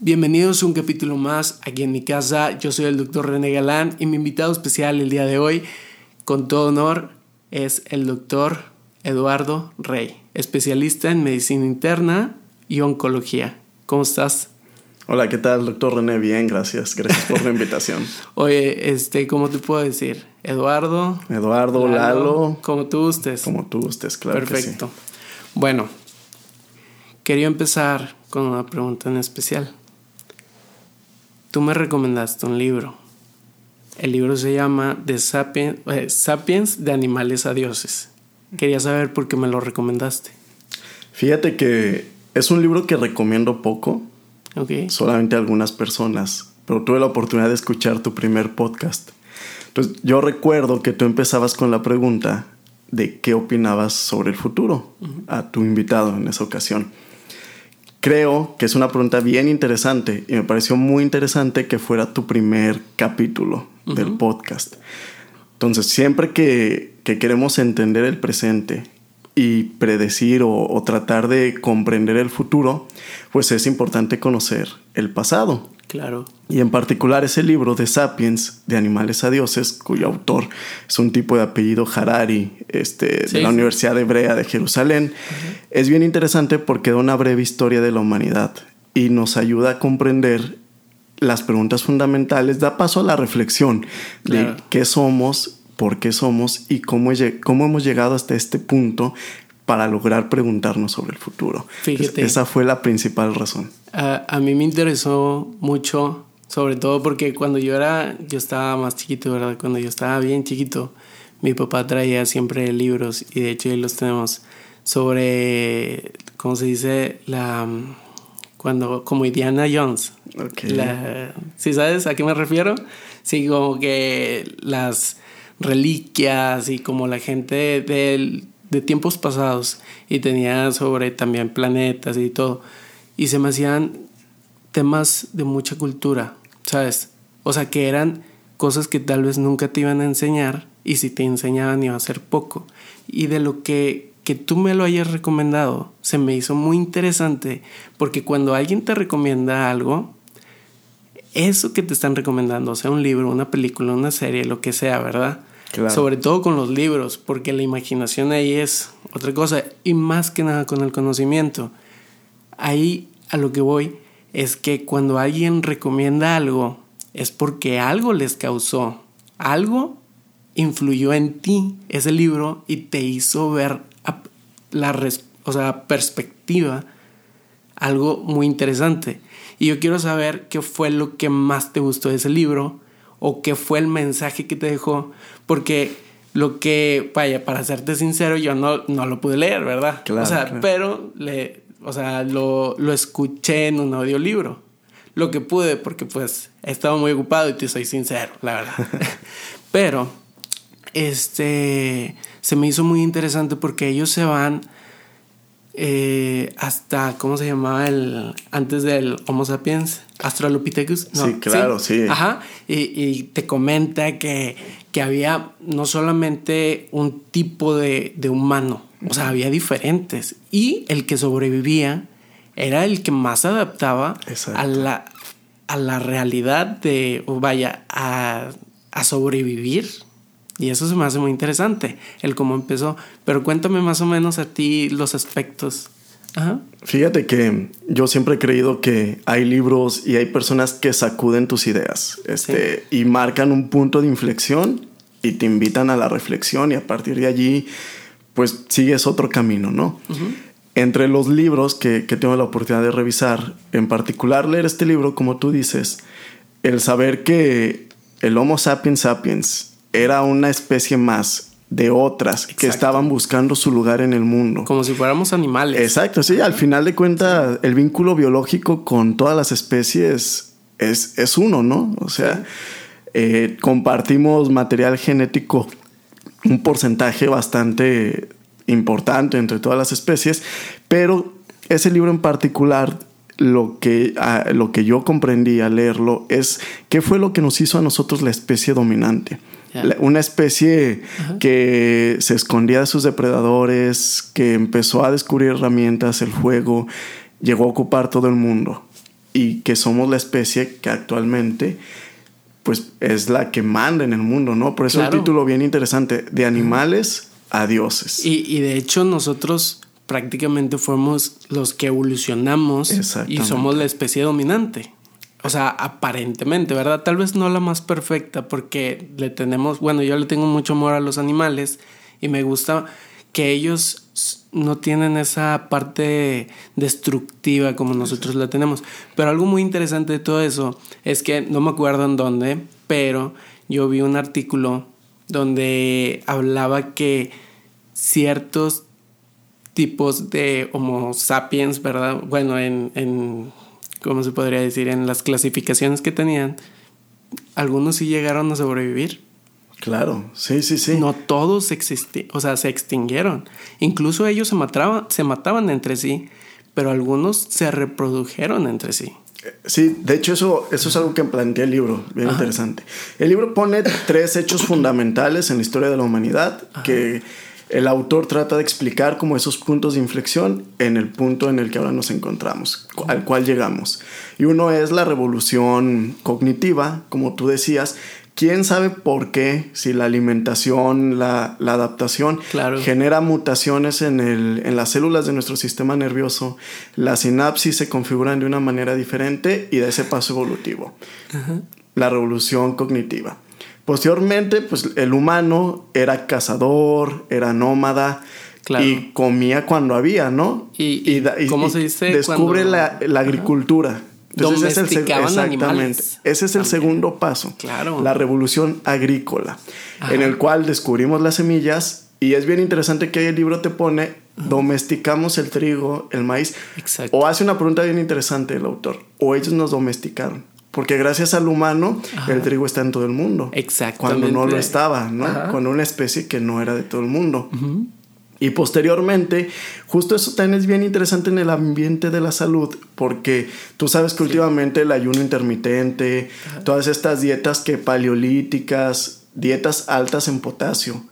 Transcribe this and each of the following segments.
Bienvenidos a un capítulo más aquí en mi casa. Yo soy el doctor René Galán y mi invitado especial el día de hoy, con todo honor, es el doctor Eduardo Rey, especialista en medicina interna y oncología. ¿Cómo estás? Hola, ¿qué tal, doctor René? Bien, gracias. Gracias por la invitación. Oye, este, ¿cómo te puedo decir? Eduardo. Eduardo, Lalo. como tú gustes. Como tú gustes, claro. Perfecto. Bueno, quería empezar con una pregunta en especial. Tú me recomendaste un libro. El libro se llama The Sapiens, eh, Sapiens de Animales a Dioses. Quería saber por qué me lo recomendaste. Fíjate que es un libro que recomiendo poco. Ok. Solamente a algunas personas. Pero tuve la oportunidad de escuchar tu primer podcast. Entonces, yo recuerdo que tú empezabas con la pregunta de qué opinabas sobre el futuro a tu invitado en esa ocasión creo que es una pregunta bien interesante y me pareció muy interesante que fuera tu primer capítulo del podcast. Entonces, siempre que, queremos entender el presente y predecir o, tratar de comprender el futuro, pues es importante conocer el pasado. Claro. Y en particular ese libro de Sapiens, de Animales a Dioses, cuyo autor es un tipo de apellido Harari, este, de la Universidad Hebrea de Jerusalén, es bien interesante porque da una breve historia de la humanidad y nos ayuda a comprender las preguntas fundamentales, da paso a la reflexión de qué somos, por qué somos y cómo, cómo hemos llegado hasta este punto para lograr preguntarnos sobre el futuro. Fíjate. esa fue la principal razón. A, mí me interesó mucho, sobre todo porque cuando yo era, yo estaba más chiquito, ¿verdad? Cuando yo estaba bien chiquito, mi papá traía siempre libros y de hecho ahí los tenemos sobre, ¿cómo se dice? La cuando como Indiana Jones. Okay. ¿Sí sabes a qué me refiero? Sí, como que las reliquias y como la gente de, de tiempos pasados y tenía sobre también planetas y todo y se me hacían temas de mucha cultura, ¿sabes? O sea, que eran cosas que tal vez nunca te iban a enseñar y si te enseñaban iba a ser poco. Y de lo que, que tú me lo hayas recomendado, se me hizo muy interesante porque cuando alguien te recomienda algo, eso que te están recomendando, sea, un libro, una película, una serie, lo que sea, ¿verdad? Sobre todo con los libros, porque la imaginación ahí es otra cosa y más que nada con el conocimiento ahí a lo que voy es que cuando alguien recomienda algo es porque algo les causó, algo influyó en ti ese libro y te hizo ver la o sea, perspectiva, algo muy interesante. Y yo quiero saber qué fue lo que más te gustó de ese libro o qué fue el mensaje que te dejó, porque lo que, vaya, para serte sincero, yo no, no lo pude leer, ¿verdad? Claro, o sea, pero le, o sea, lo, lo escuché en un audiolibro. Lo que pude, porque pues he estado muy ocupado y te soy sincero, la verdad. Pero, este, se me hizo muy interesante porque ellos se van eh, hasta, ¿cómo se llamaba el, antes del Homo sapiens? Australopithecus. sí, claro, sí. Ajá, y, y, te comenta que, que había no solamente un tipo de, de humano, o sea, había diferentes. Y el que sobrevivía era el que más adaptaba a la, a la realidad de, o vaya, a, a sobrevivir. Y eso se me hace muy interesante, el cómo empezó. Pero cuéntame más o menos a ti los aspectos. Ajá. Fíjate que yo siempre he creído que hay libros y hay personas que sacuden tus ideas este, y marcan un punto de inflexión y te invitan a la reflexión y a partir de allí pues sigues otro camino, ¿no? Entre los libros que, que, tengo la oportunidad de revisar, en particular leer este libro, como tú dices, el saber que el Homo sapiens sapiens era una especie más de otras que estaban buscando su lugar en el mundo. Como si fuéramos animales. Exacto, sí, al final de cuentas el vínculo biológico con todas las especies es, es uno, ¿no? O sea, eh, compartimos material genético un porcentaje bastante importante entre todas las especies, pero ese libro en particular, lo que, lo que yo comprendí al leerlo es qué fue lo que nos hizo a nosotros la especie dominante. Una especie que se escondía de sus depredadores, que empezó a descubrir herramientas, el fuego, llegó a ocupar todo el mundo. y que somos la especie que actualmente pues es la que manda en el mundo, ¿no? Por eso un título bien interesante, de animales a dioses. Y, y de hecho nosotros prácticamente fuimos los que evolucionamos y somos la especie dominante. O sea, aparentemente, ¿verdad? Tal vez no la más perfecta porque le tenemos, bueno, yo le tengo mucho amor a los animales y me gusta que ellos no tienen esa parte destructiva como nosotros la tenemos. Pero algo muy interesante de todo eso es que no me acuerdo en dónde, pero yo vi un artículo donde hablaba que ciertos tipos de Homo sapiens, ¿verdad? Bueno, en, ¿cómo se podría decir? En las clasificaciones que tenían, algunos sí llegaron a sobrevivir. Claro, sí, sí, sí. No todos existieron, o sea, se extinguieron. Incluso ellos se mataban, se mataban entre sí, pero algunos se reprodujeron entre sí. Sí, de hecho eso, eso es algo que plantea el libro, bien interesante. El libro pone tres hechos fundamentales en la historia de la humanidad que el autor trata de explicar como esos puntos de inflexión en el punto en el que ahora nos encontramos, al cual llegamos. Y uno es la revolución cognitiva, como tú decías, quién sabe por qué, si la alimentación, la, adaptación genera mutaciones en, el, en, las células de nuestro sistema nervioso, las sinapsis se configuran de una manera diferente y da ese paso evolutivo. La revolución cognitiva. Posteriormente, pues el humano era cazador, era nómada. Y comía cuando había, ¿no? Y, ¿cómo se dice? Descubre la, agricultura. Entonces, ese es el, exactamente. Ese es el segundo paso. Claro. La revolución agrícola, en el cual descubrimos las semillas y es bien interesante que ahí el libro te pone domesticamos el trigo, el maíz. Exacto. O hace una pregunta bien interesante el autor. O ellos nos domesticaron. Porque gracias al humano, el trigo está en todo el mundo. Exactamente. Cuando no lo estaba, ¿no? Con una especie que no era de todo el mundo. Y posteriormente, justo eso también es bien interesante en el ambiente de la salud, porque tú sabes que últimamente el ayuno intermitente, todas estas dietas que paleolíticas, dietas altas en potasio,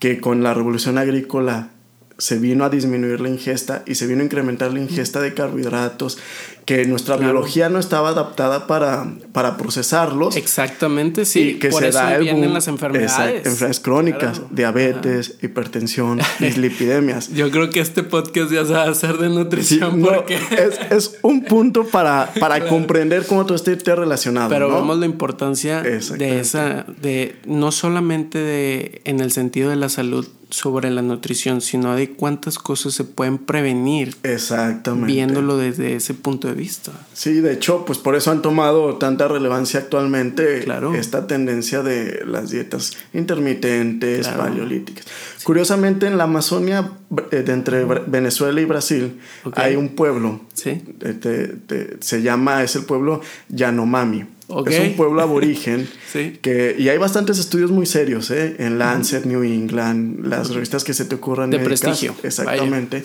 que con la revolución agrícola se vino a disminuir la ingesta y se vino a incrementar la ingesta de carbohidratos, que nuestra biología no estaba adaptada para, para procesarlos. Exactamente, sí. que Por se eso da vienen las enfermedades. enfermedades crónicas, diabetes, hipertensión, dislipidemias. Yo creo que este podcast ya se va a hacer de nutrición porque... es, es, un punto para, para comprender cómo todo esto está relacionado. Pero vemos la importancia de esa, de no solamente de, en el sentido de la salud, sobre la nutrición, sino de cuántas cosas se pueden prevenir. Exactamente. Viéndolo desde ese punto de vista. Sí, de hecho, pues por eso han tomado tanta relevancia actualmente claro. esta tendencia de las dietas intermitentes, paleolíticas. Curiosamente, en la Amazonia, entre Venezuela y Brasil, hay un pueblo. Sí. se llama, es el pueblo Yanomami. Es un pueblo aborigen. que, y hay bastantes estudios muy serios, ¿eh? En Lancet, New England, las revistas que se te ocurran. De prestigio. Exactamente.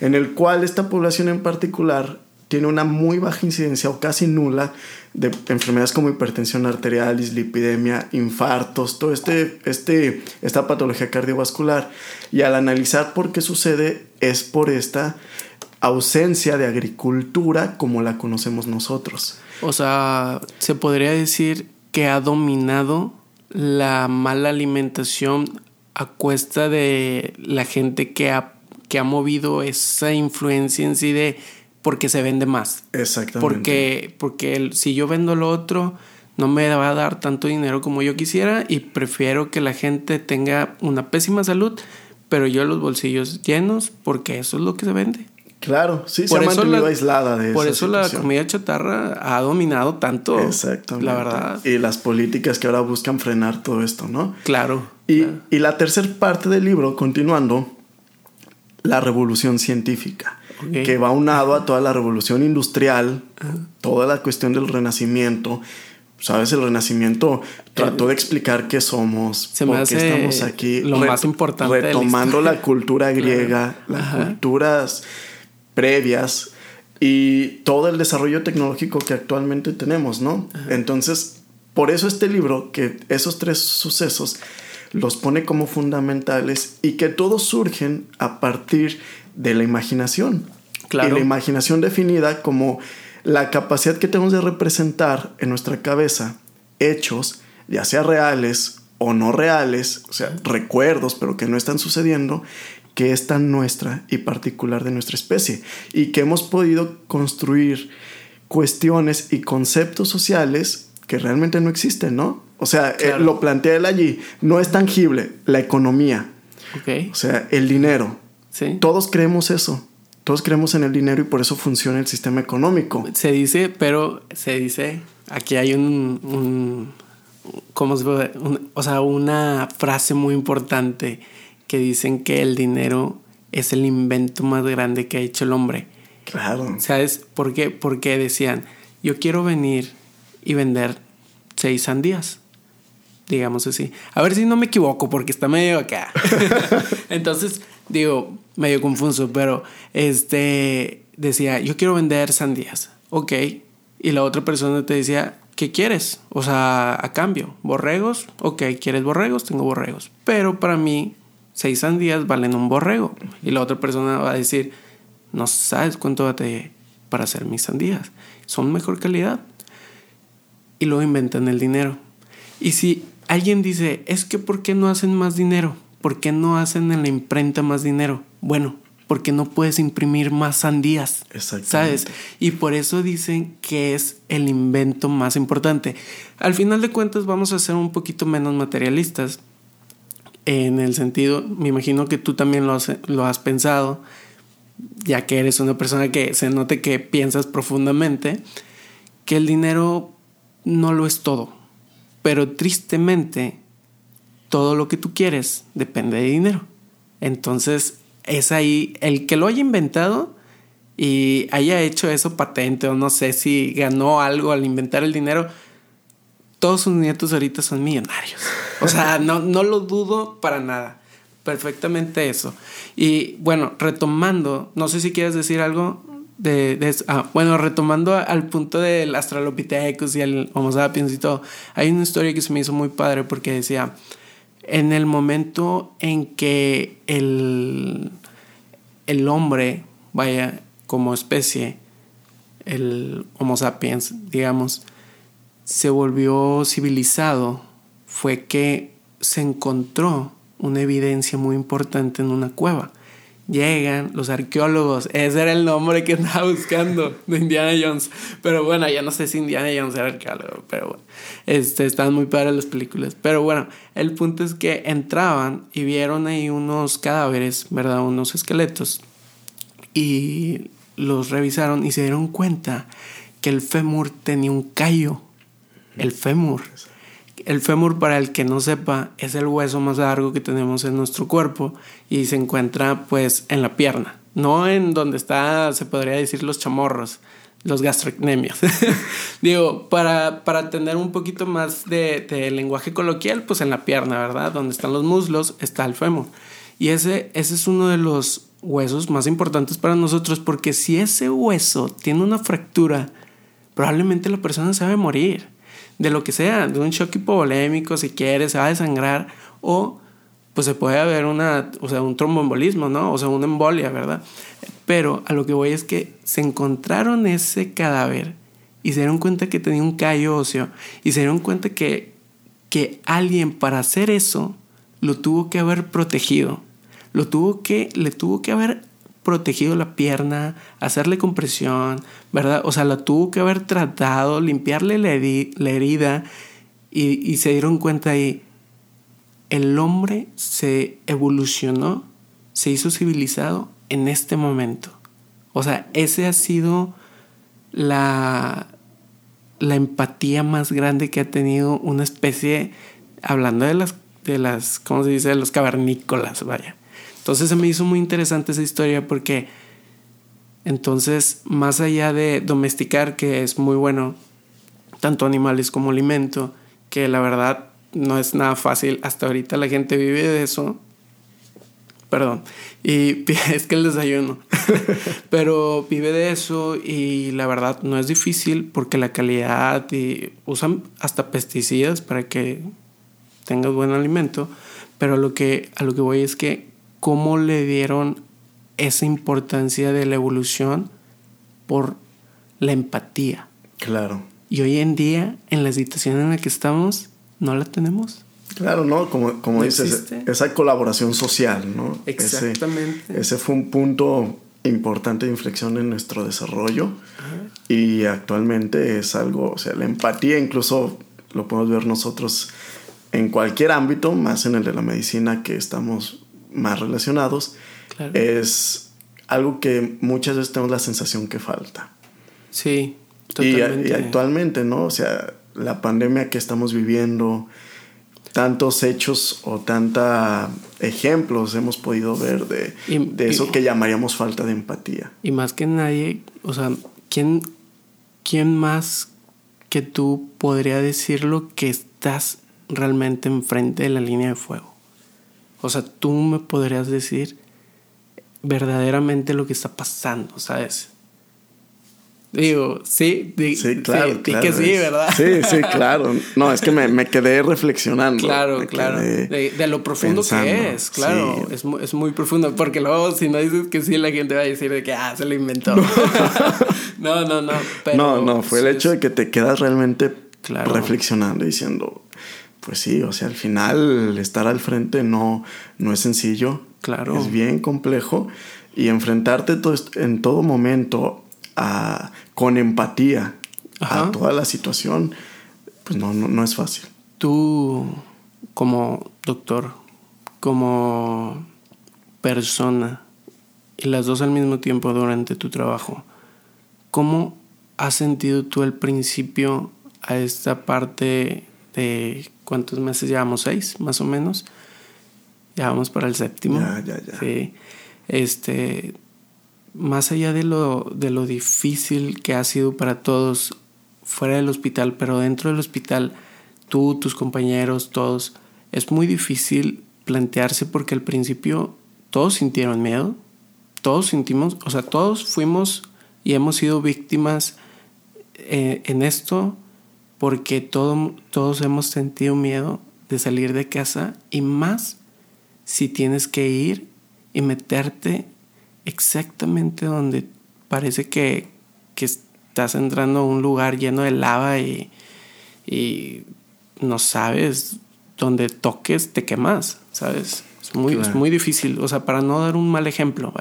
En el cual esta población en particular tiene una muy baja incidencia o casi nula de enfermedades como hipertensión arterial, dislipidemia, infartos, todo este, este, esta patología cardiovascular. Y al analizar por qué sucede es por esta ausencia de agricultura como la conocemos nosotros. O sea, se podría decir que ha dominado la mala alimentación a cuesta de la gente que ha, que ha movido esa influencia en sí de porque se vende más. Exactamente. Porque, porque si yo vendo lo otro, no me va a dar tanto dinero como yo quisiera y prefiero que la gente tenga una pésima salud, pero yo los bolsillos llenos porque eso es lo que se vende. Claro, sí, se ha mantenido aislada de Por eso la comida chatarra ha dominado tanto. Exactamente. La verdad. Y las políticas que ahora buscan frenar todo esto, ¿no? Claro. Y, y la tercera parte del libro, continuando, la revolución científica, que va unado a toda la revolución industrial, toda la cuestión del renacimiento. Sabes, el renacimiento trató de explicar qué somos, por qué estamos aquí. Lo más importante. Retomando la, cultura griega, las culturas previas y todo el desarrollo tecnológico que actualmente tenemos, ¿no? Entonces, por eso este libro, que esos tres sucesos los pone como fundamentales y que todos surgen a partir de la imaginación. Claro. Y la imaginación definida como la capacidad que tenemos de representar en nuestra cabeza hechos, ya sea reales o no reales, o sea, recuerdos, pero que no están sucediendo, que es tan nuestra y particular de nuestra especie y que hemos podido construir cuestiones y conceptos sociales que realmente no existen, ¿no? O sea, eh, lo plantea él allí, no es tangible, la economía. O sea, el dinero. ¿Sí? Todos creemos eso. Todos creemos en el dinero y por eso funciona el sistema económico. Se dice, pero se dice, aquí hay un, un ¿cómo se puede? o sea, una frase muy importante que dicen que el dinero es el invento más grande que ha hecho el hombre. Claro. ¿Sabes por qué? Porque decían, yo quiero venir y vender seis sandías digamos así. A ver si no me equivoco, porque está medio acá. Entonces, digo, medio confuso, pero este decía, yo quiero vender sandías. Ok. Y la otra persona te decía, ¿qué quieres? O sea, a cambio, borregos. Ok, ¿quieres borregos? Tengo borregos. Pero para mí, seis sandías valen un borrego. Y la otra persona va a decir, no sabes cuánto a para hacer mis sandías. Son mejor calidad. Y luego inventan el dinero. Y si alguien dice, es que ¿por qué no hacen más dinero? ¿Por qué no hacen en la imprenta más dinero? Bueno, porque no puedes imprimir más sandías. ¿Sabes? Y por eso dicen que es el invento más importante. Al final de cuentas vamos a ser un poquito menos materialistas. En el sentido, me imagino que tú también lo has, lo has pensado, ya que eres una persona que se note que piensas profundamente, que el dinero no lo es todo. Pero tristemente, todo lo que tú quieres depende de dinero. Entonces, es ahí el que lo haya inventado y haya hecho eso patente o no sé si ganó algo al inventar el dinero, todos sus nietos ahorita son millonarios. O sea, no, no lo dudo para nada. Perfectamente eso. Y bueno, retomando, no sé si quieres decir algo de, ah, bueno, retomando al punto del Australopithecus y el Homo sapiens y todo, hay una historia que se me hizo muy padre porque decía, en el momento en que el, el hombre, vaya, como especie, el Homo sapiens, digamos, se volvió civilizado, fue que se encontró una evidencia muy importante en una cueva llegan los arqueólogos. Ese era el nombre que estaba buscando de Indiana Jones. Pero bueno, ya no sé si Indiana Jones era arqueólogo, pero bueno. Este, estaban muy padres las películas. Pero bueno, el punto es que entraban y vieron ahí unos cadáveres, ¿verdad? Unos esqueletos. Y los revisaron y se dieron cuenta que el fémur tenía un callo. El fémur. El fémur, para el que no sepa, es el hueso más largo que tenemos en nuestro cuerpo y se encuentra pues en la pierna, no en donde está, se podría decir, los chamorros, los gastrocnemios. Digo, para, para tener un poquito más de, lenguaje coloquial, pues en la pierna, ¿verdad? Donde están los muslos está el fémur. Y ese, ese es uno de los huesos más importantes para nosotros porque si ese hueso tiene una fractura, probablemente la persona se va a morir de lo que sea, de un shock hipovolémico si quieres, se va a desangrar o pues se puede haber una, o sea, un tromboembolismo, ¿no? O sea, una embolia, ¿verdad? Pero a lo que voy es que se encontraron ese cadáver y se dieron cuenta que tenía un callo óseo y se dieron cuenta que, que alguien para hacer eso lo tuvo que haber protegido, lo tuvo que, le tuvo que haber protegido la pierna, hacerle compresión, ¿verdad? O sea, la tuvo que haber tratado, limpiarle la, herida y, se dieron cuenta ahí, el hombre se evolucionó, se hizo civilizado en este momento. O sea, ese ha sido la, la empatía más grande que ha tenido una especie, hablando de las, de las, ¿cómo se dice? De los cavernícolas, vaya. Entonces se me hizo muy interesante esa historia porque entonces más allá de domesticar, que es muy bueno, tanto animales como alimento, que la verdad no es nada fácil, hasta ahorita la gente vive de eso. Perdón, y es que el desayuno, pero vive de eso y la verdad no es difícil porque la calidad y usan hasta pesticidas para que tengas buen alimento, pero lo que, a lo que voy es que cómo le dieron esa importancia de la evolución por la empatía. Claro. Y hoy en día, en la situación en la que estamos, no la tenemos. Claro, ¿no? Como, como dices, esa colaboración social, ¿no? Exactamente. Ese, fue un punto importante de inflexión en nuestro desarrollo y actualmente es algo, o sea, la empatía incluso lo podemos ver nosotros en cualquier ámbito, más en el de la medicina que estamos más relacionados, es algo que muchas veces tenemos la sensación que falta. Sí, totalmente. Y, actualmente, ¿no? O sea, la pandemia que estamos viviendo, tantos hechos o tantos ejemplos hemos podido ver de, de eso que llamaríamos falta de empatía. Y más que nadie, o sea, ¿quién, quién más que tú podría decirlo que estás realmente enfrente de la línea de fuego? O sea, tú me podrías decir verdaderamente lo que está pasando, ¿sabes? Digo, sí, sí, claro, sí, que sí, ¿verdad? Sí, sí, claro. No, es que me, me quedé reflexionando. Claro, claro. De, lo profundo que es, claro. Es, es, muy profundo. Porque luego, si no dices que sí, la gente va a decir de que, ah, se lo inventó. No, no, no. no, no, fue el hecho de que te quedas realmente reflexionando y diciendo, pues sí, o sea, al final estar al frente no, no es sencillo. Claro. Es bien complejo. Y enfrentarte todo, en todo momento con empatía a toda la situación, pues no, no, es fácil. Tú, como doctor, como persona, y las dos al mismo tiempo durante tu trabajo, ¿cómo has sentido tú el principio a esta parte de cuántos meses llevamos? ¿Seis, más o menos? Ya vamos para el séptimo. Ya, ya, ya. Sí. Este, más allá de lo, de lo difícil que ha sido para todos fuera del hospital, pero dentro del hospital, tú, tus compañeros, todos, es muy difícil plantearse porque al principio todos sintieron miedo, todos sentimos, o sea, todos fuimos y hemos sido víctimas eh, en esto porque todo, todos hemos sentido miedo de salir de casa y más si tienes que ir y meterte exactamente donde parece que, estás entrando a un lugar lleno de lava y, no sabes donde toques te quemas, ¿sabes? Es muy, es muy difícil, o sea, para no dar un mal ejemplo,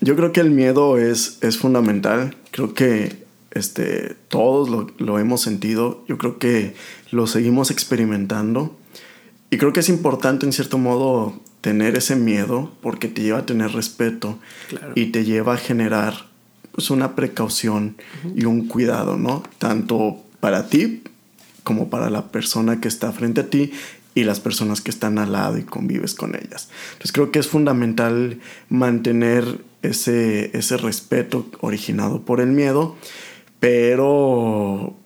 Yo creo que el miedo es, es fundamental, creo que este, todos lo, lo hemos sentido, yo creo que lo seguimos experimentando. Y creo que es importante en cierto modo tener ese miedo porque te lleva a tener respeto y te lleva a generar pues, una precaución y un cuidado, ¿no? Tanto para ti como para la persona que está frente a ti y las personas que están al lado y convives con ellas. Entonces creo que es fundamental mantener ese, ese respeto originado por el miedo, pero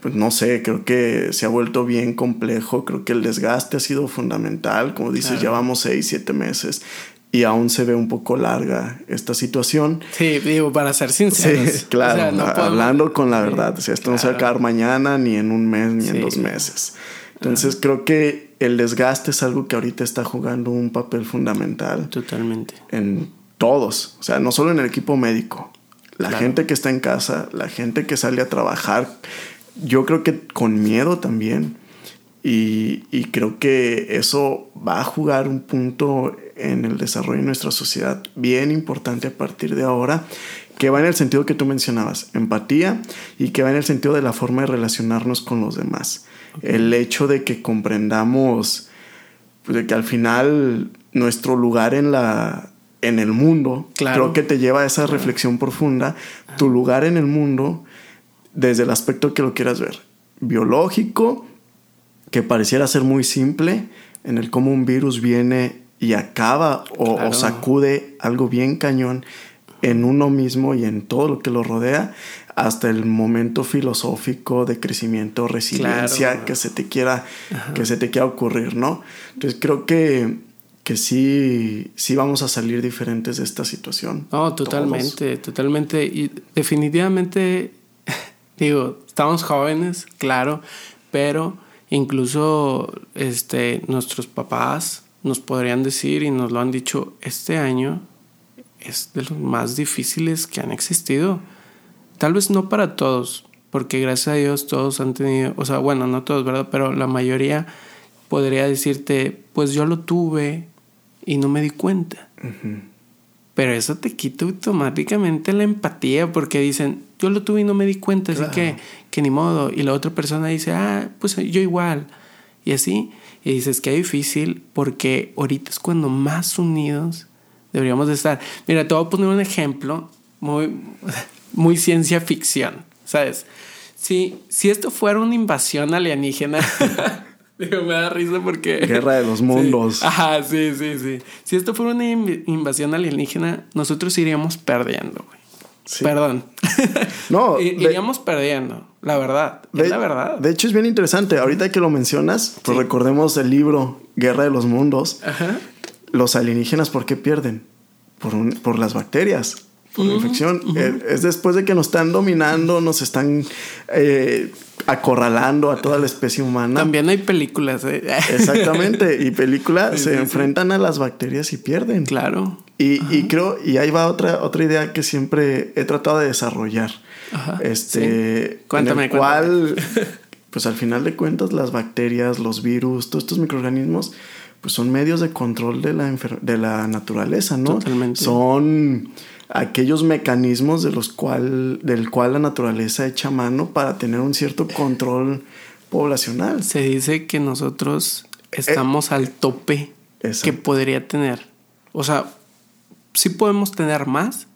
pues no sé, creo que se ha vuelto bien complejo, creo que el desgaste ha sido fundamental, como dices, ya vamos seis, siete meses y aún se ve un poco larga esta situación. Sí, digo, para ser sinceros. Sí, claro, hablando con la verdad, o sea, esto no se va a acabar mañana, ni en un mes, ni en dos meses. Entonces creo que el desgaste es algo que ahorita está jugando un papel fundamental. Totalmente. En todos, o sea, no solo en el equipo médico, la gente que está en casa, la gente que sale a trabajar yo creo que con miedo también. Y, y, creo que eso va a jugar un punto en el desarrollo de nuestra sociedad bien importante a partir de ahora, que va en el sentido que tú mencionabas, empatía, y que va en el sentido de la forma de relacionarnos con los demás. El hecho de que comprendamos pues, de que al final nuestro lugar en la en el mundo, creo que te lleva a esa reflexión profunda, tu lugar en el mundo desde el aspecto que lo quieras ver. Biológico, que pareciera ser muy simple, en el cómo un virus viene y acaba o, sacude algo bien cañón en uno mismo y en todo lo que lo rodea, hasta el momento filosófico de crecimiento, resiliencia que se te quiera, que se te quiera ocurrir, ¿no? Entonces creo que, que sí, sí vamos a salir diferentes de esta situación. No, totalmente, totalmente. Y definitivamente Digo, estamos jóvenes, claro, pero incluso este, nuestros papás nos podrían decir y nos lo han dicho, este año es de los más difíciles que han existido. tal vez no para todos, porque gracias a Dios todos han tenido, o sea, bueno, no todos, ¿verdad? Pero la mayoría podría decirte, pues yo lo tuve y no me di cuenta. Pero eso te quita automáticamente la empatía porque dicen, yo lo tuve y no me di cuenta, así que, que ni modo. Y la otra persona dice, ah, pues yo igual. Y así. Y dices, que difícil porque ahorita es cuando más unidos deberíamos de estar. Mira, te voy a poner un ejemplo muy, muy ciencia ficción, ¿sabes? Si, si esto fuera una invasión alienígena, Digo, me da risa porque... Guerra de los mundos. Ajá, sí, sí, sí. Si esto fuera una invasión alienígena, nosotros iríamos perdiendo, güey. Perdón. No. iríamos perdiendo, la verdad. es la verdad. De hecho, es bien interesante. Ahorita que lo mencionas, pues recordemos el libro Guerra de los Mundos. Ajá. Los alienígenas, ¿por qué pierden? Por, por las bacterias por infección. Eh, es después de que nos están dominando, nos están eh, acorralando a toda la especie humana. También hay películas. ¿eh? Exactamente. Y películas se enfrentan a las bacterias y pierden. Claro. Y, y, creo, y ahí va otra, otra idea que siempre he tratado de desarrollar. Ajá, este, cuéntame, en el cual, pues al final de cuentas, las bacterias, los virus, todos estos microorganismos, pues son medios de control de la, de la naturaleza, ¿no? Totalmente. Son aquellos mecanismos de los cual, del cual la naturaleza echa mano para tener un cierto control poblacional. Se dice que nosotros estamos al tope que podría tener. O sea, sí podemos tener más,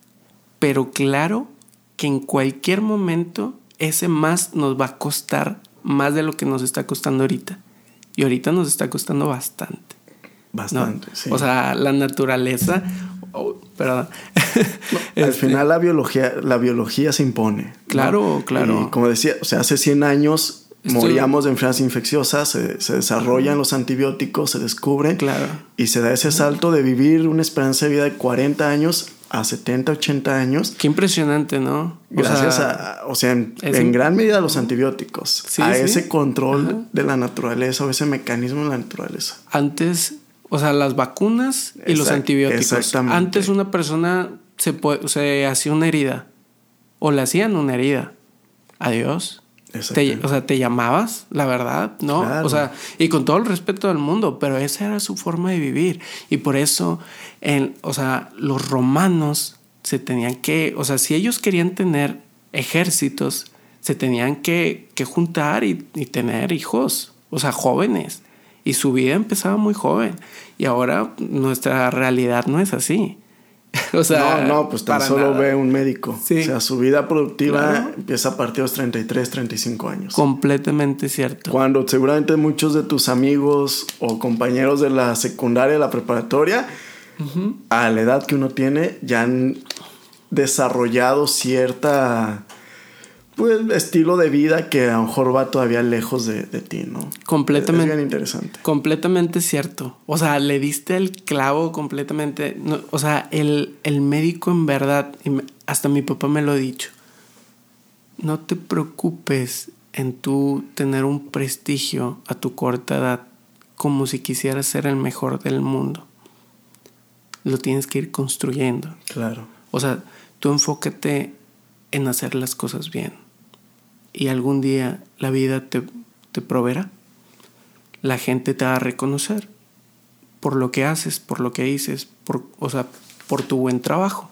pero claro que en cualquier momento ese más nos va a costar más de lo que nos está costando ahorita. Y ahorita nos está costando bastante. Bastante, sí. O sea, la naturaleza perdón. al este, final la biología, la biología se impone. Claro, claro. Y como decía, o sea, hace 100 años moríamos de enfermedades infecciosas, se, desarrollan los antibióticos, se descubren. Claro. Y se da ese salto de vivir una esperanza de vida de 40 años a 70, 80 años. Qué impresionante, ¿no? Gracias a, o sea, en, gran medida a los antibióticos, a ese control de la naturaleza o ese mecanismo de la naturaleza. Antes o sea, las vacunas y los antibióticos. Exactamente. Antes una persona se, se hacía una herida o le hacían una herida. Adiós. Te, o sea, te llamabas, la verdad, ¿no? O sea, y con todo el respeto del mundo, pero esa era su forma de vivir. Y por eso, en, o sea, los romanos se tenían que, o sea, si ellos querían tener ejércitos, se tenían que, que juntar y, y tener hijos, o sea, jóvenes y su vida empezaba muy joven y ahora nuestra realidad no es así. o sea, no, no, pues tan solo ve un médico. O sea, su vida productiva empieza a partir de los 33, 35 años. Completamente cierto. Cuando seguramente muchos de tus amigos o compañeros de la secundaria, de la preparatoria, a la edad que uno tiene, ya han desarrollado cierta pues, estilo de vida que a lo mejor va todavía lejos de, ti, ¿no? Completamente. Es bien interesante. Completamente cierto. O sea, le diste el clavo completamente. o sea, el, el médico en verdad, hasta mi papá me lo ha dicho, no te preocupes en tú tener un prestigio a tu corta edad como si quisieras ser el mejor del mundo. Lo tienes que ir construyendo. Claro. O sea, tú enfócate en hacer las cosas bien y algún día la vida te, te proveerá. La gente te va a reconocer por lo que haces, por lo que dices, por, o sea, por tu buen trabajo.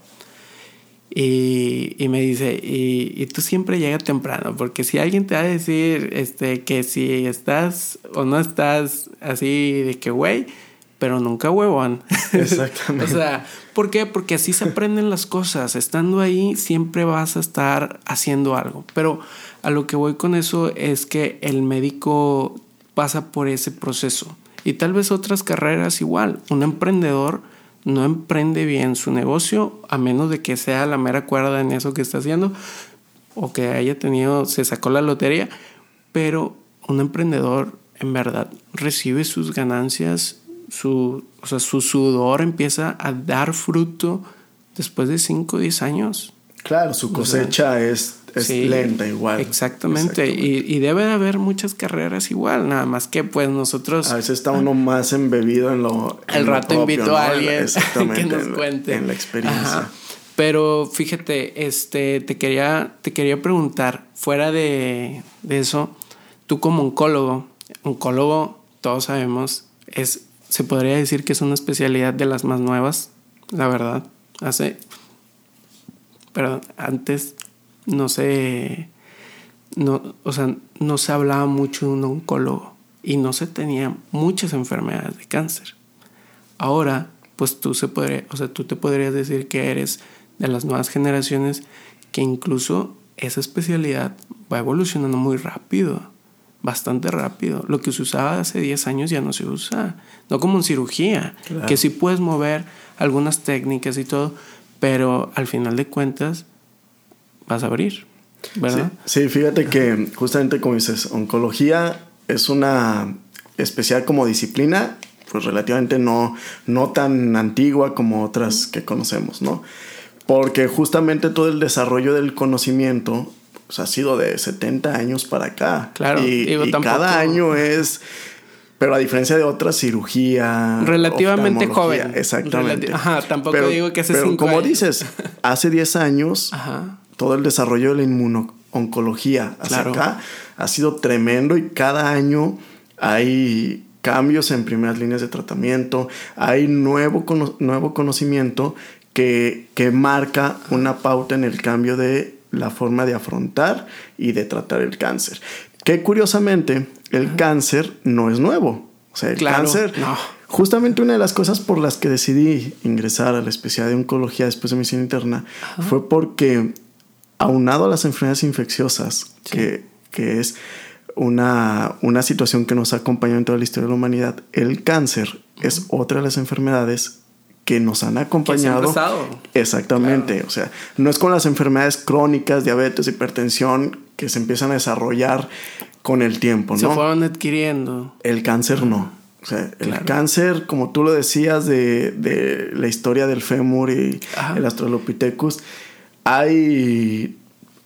Y, y me dice, y, tú siempre llega temprano, porque si alguien te va a decir este, que si estás o no estás así de que, güey, pero nunca huevón. Exactamente. o sea, ¿por qué? Porque así se aprenden las cosas. Estando ahí siempre vas a estar haciendo algo. Pero a lo que voy con eso es que el médico pasa por ese proceso. Y tal vez otras carreras igual. Un emprendedor no emprende bien su negocio a menos de que sea la mera cuerda en eso que está haciendo o que haya tenido, se sacó la lotería. Pero un emprendedor en verdad recibe sus ganancias su, o sea, su sudor empieza a dar fruto después de 5 o 10 años. Claro, su cosecha es, es lenta igual. Exactamente, Y, y, debe de haber muchas carreras igual, nada más que pues nosotros... A veces está uno más embebido en lo... El rato invito a alguien que nos cuente. En la experiencia. Pero fíjate, este, te quería, te quería preguntar, fuera de, de eso, tú como oncólogo, oncólogo, todos sabemos, es, se podría decir que es una especialidad de las más nuevas, la verdad. Hace, perdón, antes no se, no, o sea, no se hablaba mucho de un oncólogo y no se tenían muchas enfermedades de cáncer. Ahora, pues tú se podría, o sea, tú te podrías decir que eres de las nuevas generaciones que incluso esa especialidad va evolucionando muy rápido, bastante rápido. Lo que se usaba hace 10 años ya no se usa, no como en cirugía, que sí puedes mover algunas técnicas y todo, pero al final de cuentas vas a abrir, ¿verdad? Sí, fíjate que justamente como dices, oncología es una especial como disciplina, pues relativamente no, no tan antigua como otras que conocemos, ¿no? Porque justamente todo el desarrollo del conocimiento pues, ha sido de 70 años para acá. Claro, y, cada año es pero a diferencia de otras, cirugía. Relativamente joven. Exactamente. Ajá, tampoco digo que hace Pero como dices, hace 10 años, todo el desarrollo de la inmunoncología hacia acá ha sido tremendo y cada año hay cambios en primeras líneas de tratamiento, hay nuevo, nuevo conocimiento que, que marca una pauta en el cambio de la forma de afrontar y de tratar el cáncer. Que curiosamente, el cáncer no es nuevo. O sea, el cáncer. Justamente una de las cosas por las que decidí ingresar a la especialidad de oncología después de medicina interna fue porque, aunado a las enfermedades infecciosas, que, que, es una, una situación que nos ha acompañado en toda la historia de la humanidad, el cáncer es otra de las enfermedades que nos han acompañado. Exactamente. O sea, no es con las enfermedades crónicas, diabetes, hipertensión, que se empiezan a desarrollar con el tiempo, ¿no? Se fueron adquiriendo. El cáncer no. O sea, el cáncer, como tú lo decías, de, de la historia del fémur y el Australopithecus, hay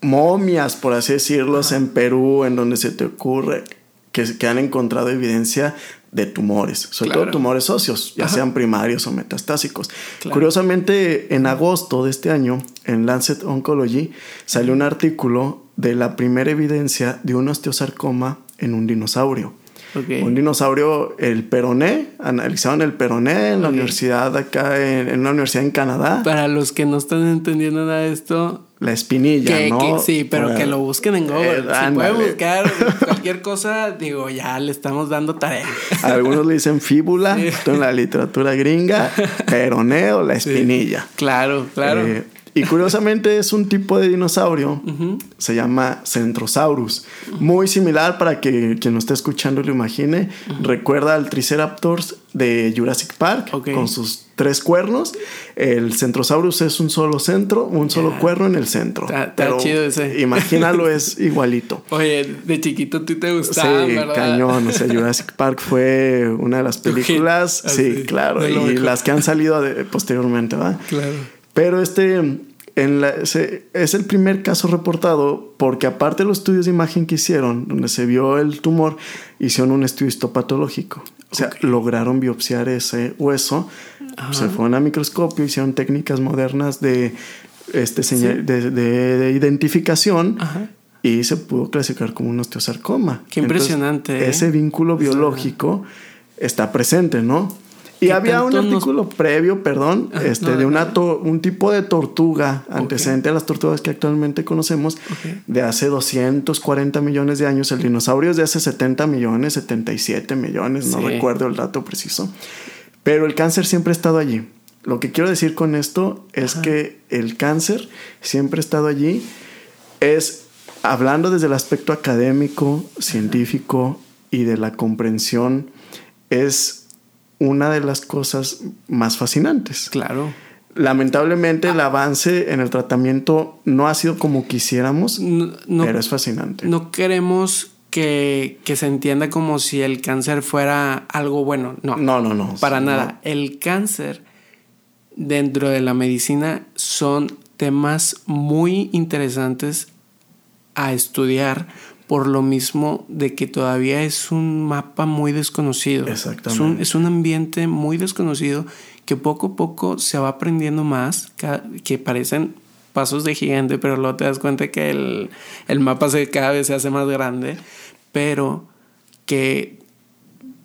momias, por así decirlo, en Perú, en donde se te ocurre que, que han encontrado evidencia de tumores, sobre todo tumores óseos, ya sean primarios o metastásicos. Curiosamente, en agosto de este año, en Lancet Oncology, salió un artículo de la primera evidencia de un osteosarcoma en un dinosaurio. Un dinosaurio, el peroné, analizaron el peroné en la universidad acá, en, una universidad en Canadá. Para los que no están entendiendo nada de esto. La espinilla, ¿no? sí, pero que lo busquen en Google. Eh, si pueden buscar cualquier cosa, digo, ya le estamos dando tarea. Algunos le dicen fíbula, en la literatura gringa, peroné o la espinilla. Claro, claro. Eh, y curiosamente es un tipo de dinosaurio, se llama Centrosaurus, muy similar para que quien nos esté escuchando lo imagine, recuerda al Triceratops de Jurassic Park con sus tres cuernos. El Centrosaurus es un solo centro, un solo cuerno en el centro. Está, chido ese. Imagínalo, es igualito. Oye, de chiquito tú te gustaba, sí, cañón. O sea, Jurassic Park fue una de las películas. Sí, claro. Y las que han salido posteriormente, ¿va? Claro. Pero este en la, es el primer caso reportado porque aparte de los estudios de imagen que hicieron, donde se vio el tumor, hicieron un estudio histopatológico. O sea, lograron biopsiar ese hueso, se fueron a microscopio, hicieron técnicas modernas de, este, de, identificación y se pudo clasificar como un osteosarcoma. Qué impresionante. ¿eh? Ese vínculo biológico está presente, ¿no? Y había un artículo previo, perdón, este, de una un tipo de tortuga antecedente a las tortugas que actualmente conocemos, de hace 240 millones de años. El dinosaurio es de hace 70 millones, 77 millones, no recuerdo el dato preciso. Pero el cáncer siempre ha estado allí. Lo que quiero decir con esto es que el cáncer siempre ha estado allí. Es hablando desde el aspecto académico, científico y de la comprensión, es una de las cosas más fascinantes. Claro. Lamentablemente el avance en el tratamiento no ha sido como quisiéramos, pero es fascinante. No queremos que, se entienda como si el cáncer fuera algo bueno. No, no, no. no para nada. El cáncer dentro de la medicina son temas muy interesantes a estudiar por lo mismo de que todavía es un mapa muy desconocido. Exactamente. Es un, es un ambiente muy desconocido que poco a poco se va aprendiendo más, que parecen pasos de gigante, pero luego te das cuenta que el, el mapa se, cada vez se hace más grande, pero que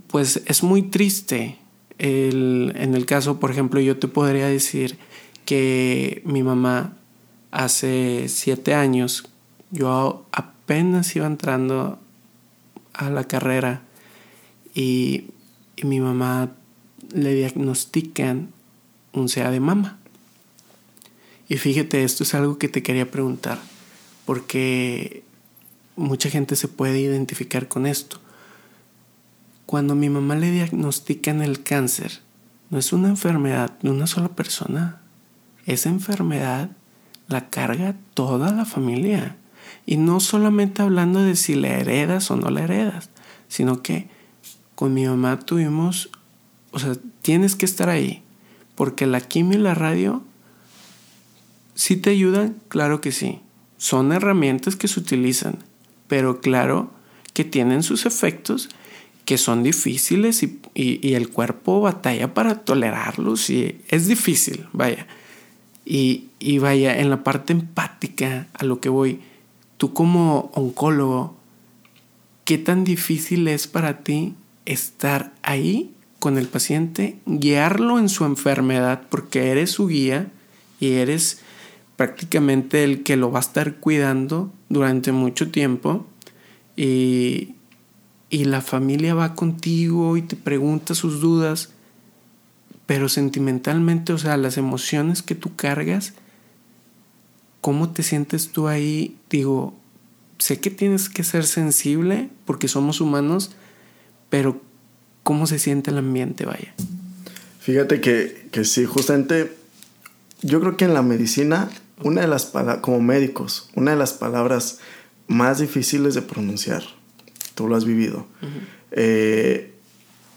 pues es muy triste. El, en el caso, por ejemplo, yo te podría decir que mi mamá hace siete años, yo apenas iba entrando a la carrera y, y mi mamá le diagnostican un SEA de mama. Y fíjate, esto es algo que te quería preguntar, porque mucha gente se puede identificar con esto. Cuando mi mamá le diagnostican el cáncer, no es una enfermedad de una sola persona. Esa enfermedad la carga toda la familia. Y no solamente hablando de si la heredas o no la heredas, sino que con mi mamá tuvimos, o sea, tienes que estar ahí, porque la quimio y la radio ¿Sí te ayudan? Claro que sí. Son herramientas que se utilizan, pero claro que tienen sus efectos que son difíciles y, el cuerpo batalla para tolerarlos y es difícil, vaya. Y, y vaya, en la parte empática a lo que voy, tú como oncólogo, ¿qué tan difícil es para ti estar ahí con el paciente, guiarlo en su enfermedad, porque eres su guía y eres prácticamente el que lo va a estar cuidando durante mucho tiempo. Y, y la familia va contigo y te pregunta sus dudas, pero sentimentalmente, o sea, las emociones que tú cargas, ¿cómo te sientes tú ahí? Digo, sé que tienes que ser sensible porque somos humanos, pero ¿cómo se siente el ambiente, vaya? Fíjate que, que sí, justamente yo creo que en la medicina una de las palabras, como médicos, una de las palabras más difíciles de pronunciar, tú lo has vivido, eh,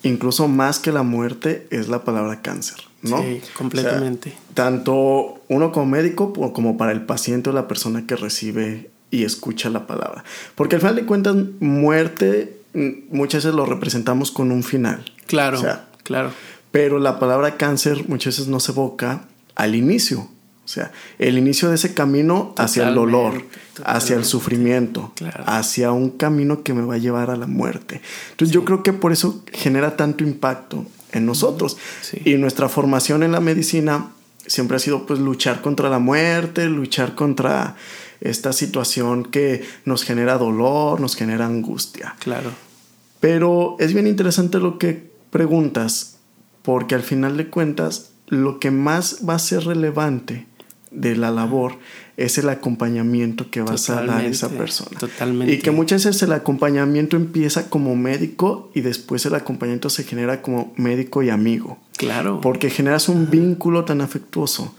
incluso más que la muerte, es la palabra cáncer, ¿no? Sí, completamente. tanto uno como médico como para el paciente o la persona que recibe y escucha la palabra. Porque al final de cuentas, muerte mm, muchas veces lo representamos con un final. Claro, claro. Pero la palabra cáncer muchas veces no se evoca al inicio. O sea, el inicio de ese camino hacia el dolor, hacia el sufrimiento, hacia un camino que me va a llevar a la muerte. Entonces yo creo que por eso genera tanto impacto en nosotros. Y nuestra formación en la medicina siempre ha sido pues luchar contra la muerte, luchar contra esta situación que nos genera dolor, nos genera angustia. Claro. Pero es bien interesante lo que preguntas, porque al final de cuentas, lo que más va a ser relevante de la labor es el acompañamiento que vas a dar a esa persona. Totalmente. Y que muchas veces el acompañamiento empieza como médico y después el acompañamiento se genera como médico y amigo. Claro. Porque generas un vínculo tan afectuoso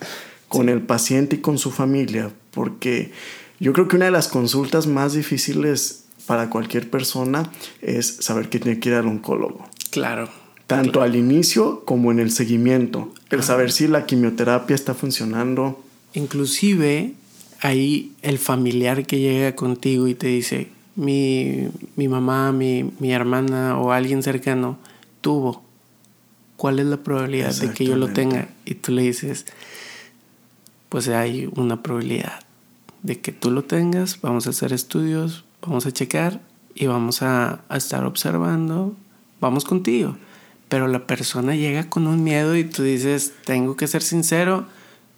con el paciente y con su familia. Porque yo creo que una de las consultas más difíciles para cualquier persona es saber que tiene que ir al oncólogo. Claro. Tanto al inicio como en el seguimiento. El saber si la quimioterapia está funcionando, Inclusive ahí el familiar que llega contigo y te dice, mi, mi mamá, mi, mi, hermana o alguien cercano tuvo, ¿cuál es la probabilidad de que yo lo tenga? Y tú le dices, pues hay una probabilidad de que tú lo tengas, vamos a hacer estudios, vamos a checar y vamos a, a estar observando, vamos contigo. Pero la persona llega con un miedo y tú dices, tengo que ser sincero,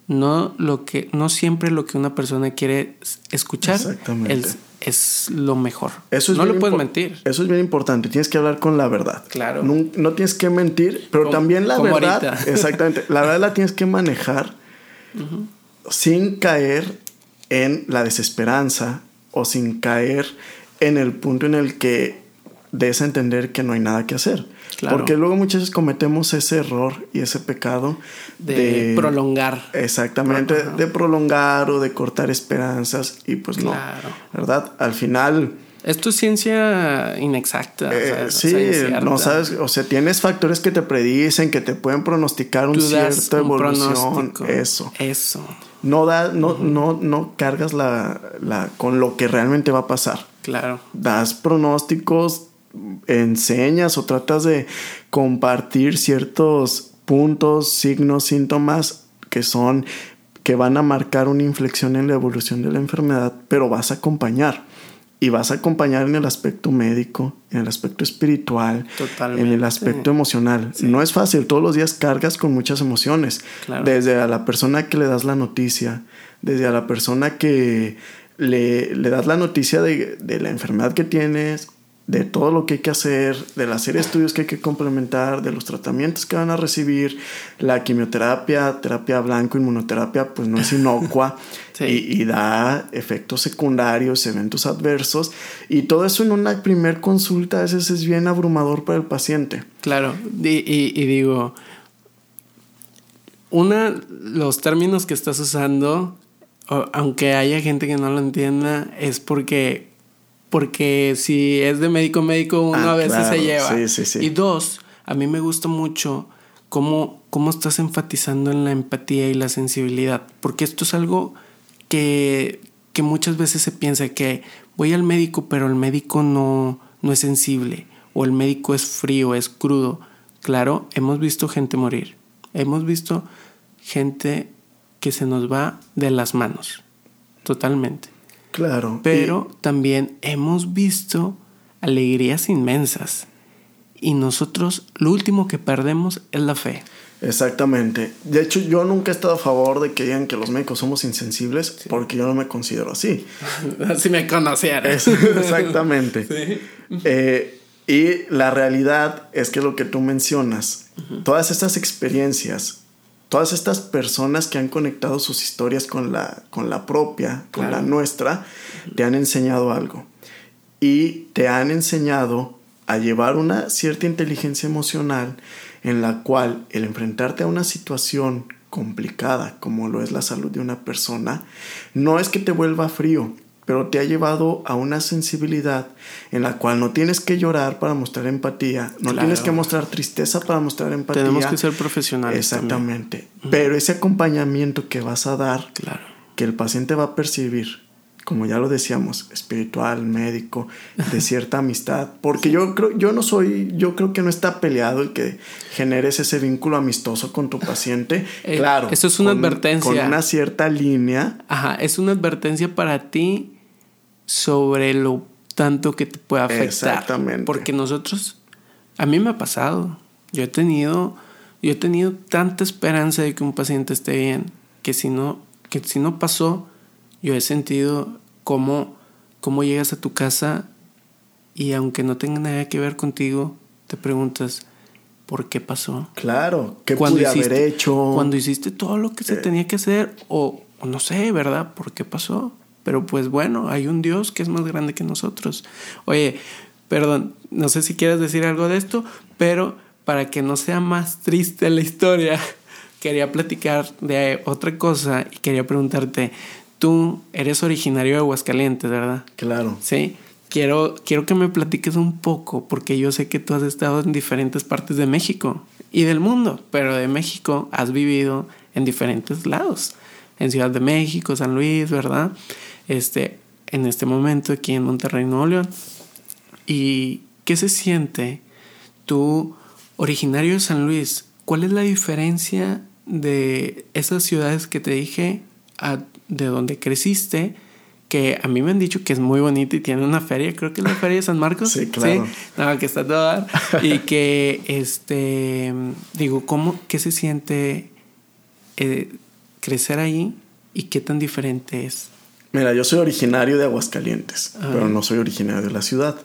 no lo que no siempre lo que una persona quiere escuchar es, es, lo mejor. Eso no lo puedes mentir. Eso es bien importante. Tienes que hablar con la verdad. Claro. No, tienes que mentir, pero también la verdad. Exactamente. La verdad la tienes que manejar sin caer en la desesperanza o sin caer en el punto en el que des a entender que no hay nada que hacer. Porque luego muchas veces cometemos ese error y ese pecado de, prolongar. Exactamente, de prolongar o de cortar esperanzas y pues no, ¿verdad? Al final... Esto es ciencia inexacta. Eh, sí, no sabes, o sea, tienes factores que te predicen, que te pueden pronosticar un cierto evolución. eso. Eso. no, da, no, no, no cargas la, la, con lo que realmente va a pasar. Claro. Das pronósticos, enseñas o tratas de compartir ciertos puntos, signos, síntomas que son que van a marcar una inflexión en la evolución de la enfermedad, pero vas a acompañar. Y vas a acompañar en el aspecto médico, en el aspecto espiritual, en el aspecto emocional. No es fácil, todos los días cargas con muchas emociones. Desde a la persona que le das la noticia, desde a la persona que le, le das la noticia de, de la enfermedad que tienes, de todo lo que hay que hacer, de la serie de estudios que hay que complementar, de los tratamientos que van a recibir, la quimioterapia, terapia blanco, inmunoterapia, pues no es inocua y, da efectos secundarios, eventos adversos, y todo eso en una primer consulta a veces es bien abrumador para el paciente. Claro, y, y digo, una, los términos que estás usando, aunque haya gente que no lo entienda, es porque porque si es de médico médico, uno ah, a veces se lleva. Y dos, a mí me gusta mucho cómo, cómo estás enfatizando en la empatía y la sensibilidad, porque esto es algo que, que muchas veces se piensa que voy al médico, pero el médico no, no es sensible, o el médico es frío, es crudo. Claro, hemos visto gente morir, hemos visto gente que se nos va de las manos, totalmente. Claro. Pero también hemos visto alegrías inmensas. Y nosotros lo último que perdemos es la fe. Exactamente. De hecho, yo nunca he estado a favor de que digan que los médicos somos insensibles, porque yo no me considero así. si me conocieras. Exactamente. Eh, y la realidad es que lo que tú mencionas, todas estas experiencias todas estas personas que han conectado sus historias con la, con la propia, con la nuestra, te han enseñado algo. Y te han enseñado a llevar una cierta inteligencia emocional en la cual el enfrentarte a una situación complicada como lo es la salud de una persona, no es que te vuelva frío, pero te ha llevado a una sensibilidad en la cual no tienes que llorar para mostrar empatía, no tienes que mostrar tristeza para mostrar empatía. Tenemos que ser profesionales. Exactamente. Pero ese acompañamiento que vas a dar, claro. que el paciente va a percibir, como ya lo decíamos, espiritual, médico, de cierta amistad, porque yo creo, yo no soy, yo creo que no está peleado el que generes ese vínculo amistoso con tu paciente. Eh, claro. Eso es una advertencia. Con una cierta línea. Ajá, es una advertencia para ti sobre lo tanto que te puede afectar. Exactamente. Porque nosotros, a mí me ha pasado, yo he tenido, yo he tenido tanta esperanza de que un paciente esté bien, que si no, que si no pasó, yo he sentido cómo, cómo llegas a tu casa y aunque no tenga nada que ver contigo, te preguntas, ¿por qué pasó? Claro, ¿qué pude haber hecho? Cuando hiciste todo lo que se eh. tenía que hacer, o no sé, ¿verdad? ¿Por qué pasó? Pero pues bueno, hay un Dios que es más grande que nosotros. Oye, perdón, no sé si quieres decir algo de esto, pero para que no sea más triste la historia, quería platicar de otra cosa y quería preguntarte, tú eres originario de Aguascalientes, ¿verdad? Claro. Sí. Quiero, quiero que me platiques un poco, porque yo sé que tú has estado en diferentes partes de México y del mundo, pero de México has vivido en diferentes lados, en Ciudad de México, San Luis, ¿verdad? Este, en este momento aquí en Monterrey, Nuevo León. ¿Y qué se siente tú, originario de San Luis? ¿Cuál es la diferencia de esas ciudades que te dije de donde creciste? que a mí me han dicho que es muy bonita y tiene una feria, creo que es la feria de San Marcos. Sí, claro. No, que está toda. y que, este, digo, ¿cómo, qué se siente eh, crecer ahí y qué tan diferente es? Mira, yo soy originario de Aguascalientes, pero no soy originario de la ciudad.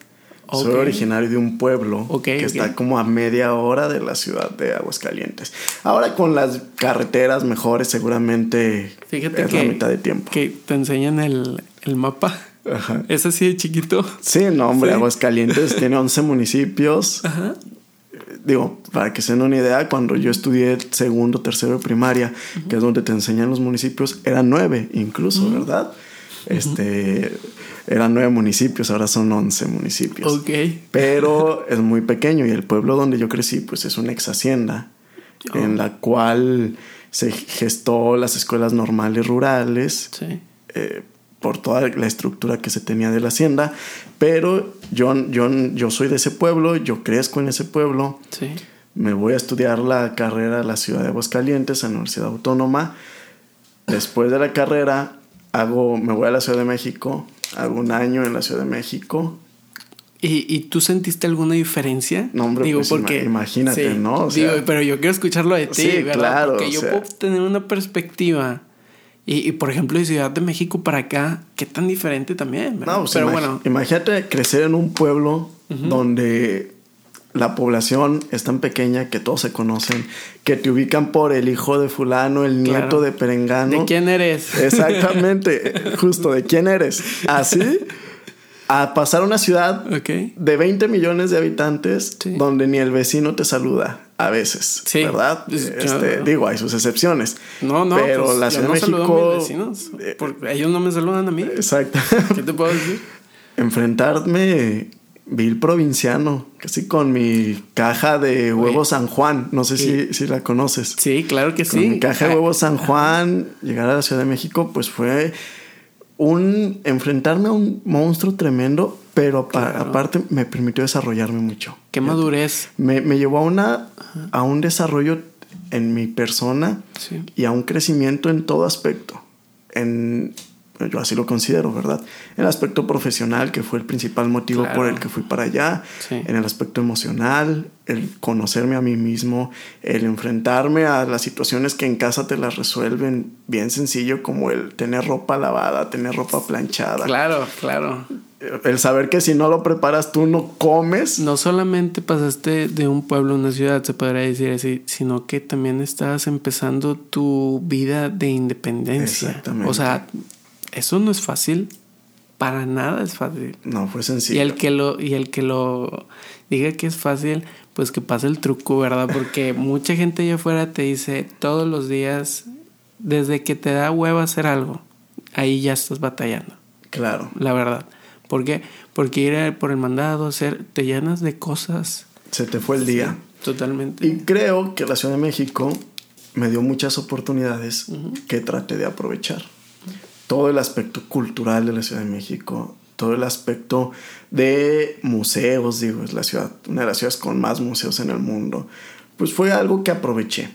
Soy originario de un pueblo que está como a media hora de la ciudad de Aguascalientes. Ahora con las carreteras mejores seguramente Fíjate es la mitad de tiempo. Que te enseñan el, mapa. Ajá. ¿Es así de chiquito? Sí, no, hombre, Aguascalientes tiene 11 municipios. Ajá. Digo, para que se den una idea, cuando yo estudié segundo, tercero de primaria, que es donde te enseñan los municipios, eran nueve incluso, ¿verdad? Este, eran nueve municipios, ahora son once municipios. Ok. Pero es muy pequeño y el pueblo donde yo crecí, pues es una ex hacienda, en la cual se gestó las escuelas normales rurales. Sí. eh, por toda la estructura que se tenía de la hacienda, pero yo, yo, yo soy de ese pueblo, yo crezco en ese pueblo, Sí. me voy a estudiar la carrera a la ciudad de Aguascalientes, a la Universidad Autónoma. Después de la carrera, hago, me voy a la Ciudad de México, hago un año en la Ciudad de México. ¿Y, y tú sentiste alguna diferencia? No, hombre, pues, ima- imagínate, ¿no? O digo, sea- pero yo quiero escucharlo de ti, Sí, ¿verdad? claro, Porque yo sea- puedo tener una perspectiva. Y, y, por ejemplo, de Ciudad de México para acá, qué tan diferente también, ¿verdad? No, pues, pero bueno, imagínate crecer en un pueblo donde la población es tan pequeña que todos se conocen, que te ubican por el hijo de fulano, el nieto de perengano. ¿de quién eres? Exactamente, justo de quién eres. Así a pasar a una ciudad de 20 millones de habitantes Sí. donde ni el vecino te saluda a veces, Sí. ¿verdad? Pues, Este, digo, hay sus excepciones. No, no, pero pues, la yo Ciudad no de saludo a México mis vecinos. porque ellos no me saludan a mí. Exacto. ¿Qué te puedo decir? Enfrentarme vil provinciano, casi con mi caja de huevos San Juan, no sé si, si la conoces. Sí, claro que Con sí. mi caja de Ah, huevos San Juan, llegar a la Ciudad de México, pues fue un enfrentarme a un monstruo tremendo, pero Claro. aparte me permitió desarrollarme mucho. Qué madurez. Me, me llevó a una a un desarrollo en mi persona Sí. y a un crecimiento en todo aspecto. En yo así lo considero, ¿verdad? En el aspecto profesional, que fue el principal motivo Claro. por el que fui para allá, Sí. en el aspecto emocional, el conocerme a mí mismo, el enfrentarme a las situaciones que en casa te las resuelven bien sencillo, como el tener ropa lavada, tener ropa planchada, Claro, claro. el saber que si no lo preparas tú no comes. No solamente pasaste de un pueblo a una ciudad, se podría decir así, sino que también estabas empezando tu vida de independencia. Exactamente. O sea, eso no es fácil. Para nada es fácil. No, fue Y sencillo. el que lo, y el que lo diga que es fácil, pues que pase el truco, ¿verdad? Porque mucha gente allá afuera te dice todos los días, desde que te da hueva hacer algo, ahí ya estás batallando, Claro. la verdad. ¿Por qué? Porque ir por el mandado, hacer, te llenas de cosas. Se te fue el día. Totalmente. Y creo que la Ciudad de México me dio muchas oportunidades que traté de aprovechar. Todo el aspecto cultural de la Ciudad de México, todo el aspecto de museos, digo, es la ciudad, una de las ciudades con más museos en el mundo, pues fue algo que aproveché.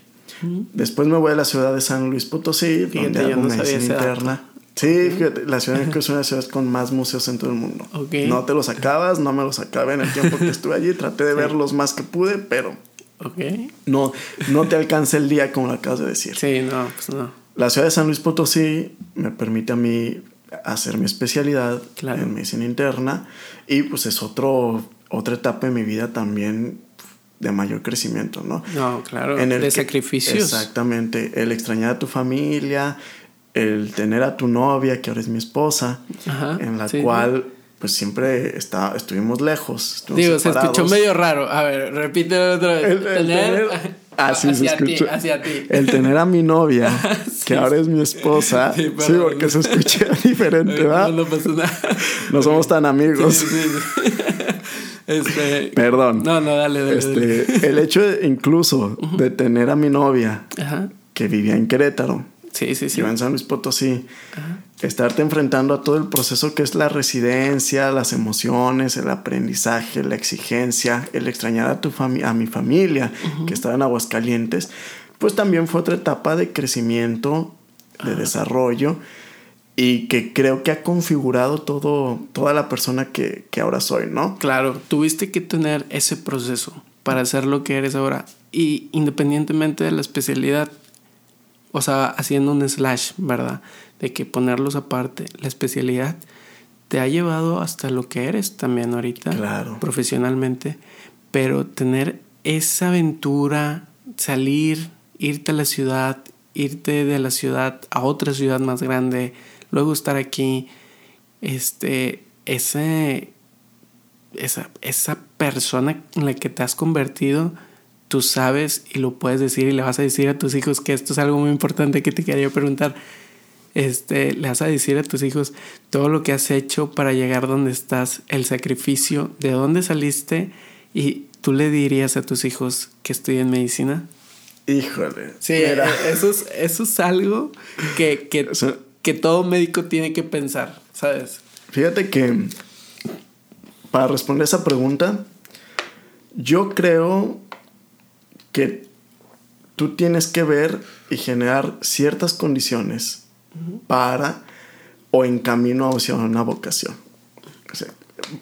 Después me voy a la ciudad de San Luis Potosí, Fíjate, donde hago no medicina interna. Sí, fíjate, la Ciudad de México es una de las ciudades con más museos en todo el mundo. Ok. No te los acabas, no me los acabé en el tiempo que estuve allí. Traté de ver los más que pude, pero no, no te alcanza el día como lo acabas de decir. Sí, no, pues no. La ciudad de San Luis Potosí me permite a mí hacer mi especialidad Claro. en medicina interna y pues es otro, otra etapa de mi vida también de mayor crecimiento, ¿no? No, claro. En el de que- sacrificios. Exactamente. El extrañar a tu familia, el tener a tu novia, que ahora es mi esposa, Ajá, en la sí. cual pues siempre está, estuvimos lejos. estuvimos Digo, se escuchó medio raro. A ver, repite otra vez. El, el tener, así se hacia ti, hacia ti. El tener a mi novia, Sí. que ahora es mi esposa. Sí, porque se escucha diferente, ¿verdad? No, no pasa nada. No somos tan amigos. Sí. Este. Perdón. No, no, dale, dale. dale. Este, el hecho de- incluso de tener a mi novia Ajá. que vivía en Querétaro, Sí, sí, sí. yo en San Luis Potosí, Ajá. Estarte enfrentando a todo el proceso que es la residencia, las emociones, el aprendizaje, la exigencia, el extrañar a tu fami- a mi familia que estaba en Aguascalientes, pues también fue otra etapa de crecimiento, de desarrollo y que creo que ha configurado todo, toda la persona que, que ahora soy, ¿no? Claro, tuviste que tener ese proceso para ser lo que eres ahora. Y independientemente de la especialidad, o sea, haciendo un slash, ¿verdad? De que ponerlos aparte, la especialidad te ha llevado hasta lo que eres también ahorita, Claro. profesionalmente. Pero tener esa aventura, salir, irte a la ciudad, irte de la ciudad a otra ciudad más grande, luego estar aquí, este, ese, esa, esa persona en la que te has convertido, tú sabes y lo puedes decir y le vas a decir a tus hijos que esto es algo muy importante que te quería preguntar. Este, le vas a decir a tus hijos todo lo que has hecho para llegar donde estás, el sacrificio, de dónde saliste y tú le dirías a tus hijos que estudien medicina. Híjole. Sí, eh, eso es, eso es algo que, que, que todo médico tiene que pensar, ¿sabes? Fíjate que para responder esa pregunta, yo creo que tú tienes que ver y generar ciertas condiciones para o en camino hacia una vocación.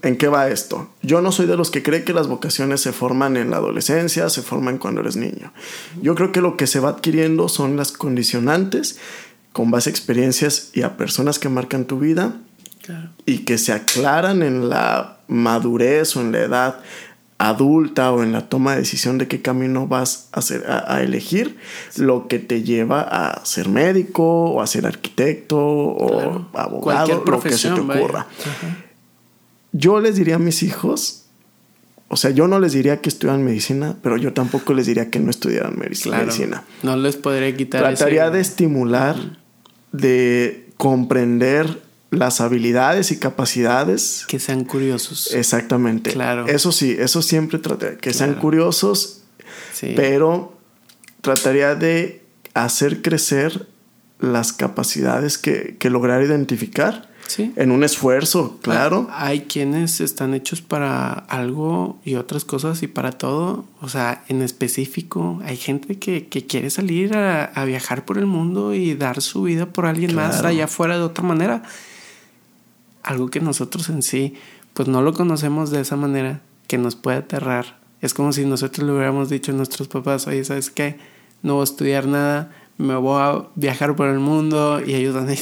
¿En qué va esto? Yo no soy de los que cree que las vocaciones se forman en la adolescencia, se forman cuando eres niño. Yo creo que lo que se va adquiriendo son las condicionantes con base a experiencias y a personas que marcan tu vida y que se aclaran en la madurez o en la edad adulta o en la toma de decisión de qué camino vas a, hacer, a, elegir, lo que te lleva a ser médico o a ser arquitecto o abogado, lo que se te ocurra. Yo les diría a mis hijos, o sea, yo no les diría que estudian medicina, pero yo tampoco les diría que no estudiaran medicina. No les podría quitar. Trataría de estimular, de comprender las habilidades y capacidades. Que sean curiosos. Exactamente. Claro. Eso sí, eso siempre trataría, que sean curiosos, pero trataría de hacer crecer las capacidades que, que lograr identificar. Sí. En un esfuerzo, claro. Hay quienes están hechos para algo y otras cosas y para todo. O sea, en específico, hay gente que, que quiere salir a, a, viajar por el mundo y dar su vida por alguien más allá afuera de otra manera algo que nosotros en sí, pues no lo conocemos de esa manera, que nos puede aterrar. Es como si nosotros le hubiéramos dicho a nuestros papás, oye, ¿sabes qué? No voy a estudiar nada, me voy a viajar por el mundo y ayudan a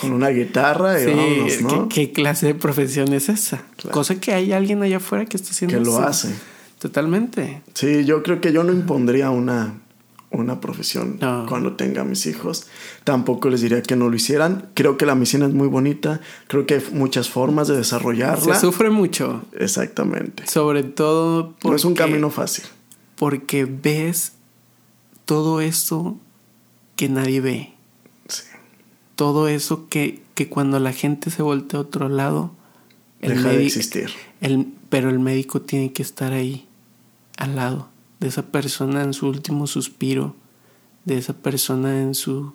Con una guitarra y sí, ¿no? ¿qué, clase de profesión es esa? Cosa que hay alguien allá afuera que está haciendo Que lo hace. Totalmente. Sí, yo creo que yo no impondría una una profesión cuando tenga mis hijos. Tampoco les diría que no lo hicieran. Creo que la medicina es muy bonita. Creo que hay muchas formas de desarrollarla. Se sufre mucho. Exactamente. Sobre todo porque... No es un camino fácil. Porque ves todo eso que nadie ve. Sí. Todo eso que, que cuando la gente se voltea a otro lado... El Deja de existir. El, pero el médico tiene que estar ahí, al lado de esa persona en su último suspiro, de esa persona en su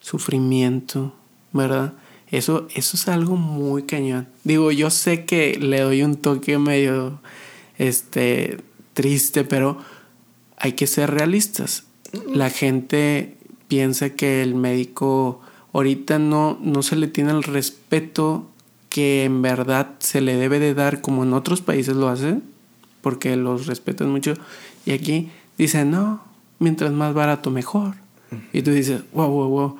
sufrimiento, ¿verdad? Eso, eso es algo muy cañón. Digo, yo sé que le doy un toque medio este, triste, pero hay que ser realistas. La gente piensa que el médico ahorita no, no se le tiene el respeto que en verdad se le debe de dar como en otros países lo hacen porque los respetan mucho. Y aquí dicen, no, mientras más barato, mejor. Y tú dices, wow, wow, wow.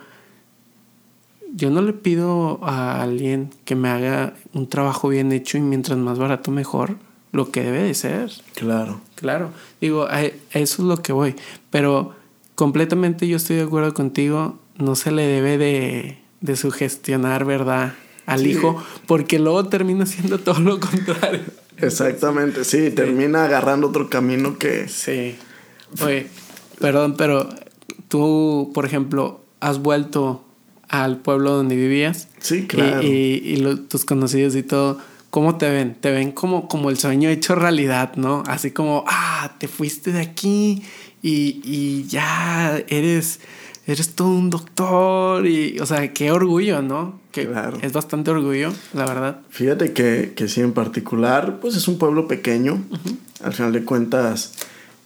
Yo no le pido a alguien que me haga un trabajo bien hecho y mientras más barato, mejor. Lo que debe de ser. Claro. Claro. Digo, a eso es lo que voy. Pero completamente yo estoy de acuerdo contigo. No se le debe de, de sugestionar, ¿verdad? Al hijo, porque luego termina siendo todo lo contrario. Exactamente, sí, termina agarrando otro camino que... Sí. Oye, perdón, pero tú, por ejemplo, has vuelto al pueblo donde vivías. Sí, claro. Y, tus conocidos y todo, ¿cómo te ven? Te ven como, como el sueño hecho realidad, ¿no? Así como, ah, te fuiste de aquí y, y ya eres eres todo un doctor y, o sea, qué orgullo, ¿no? Que claro. es bastante orgullo, la verdad. Fíjate que, que sí, en particular, pues es un pueblo pequeño. Al final de cuentas,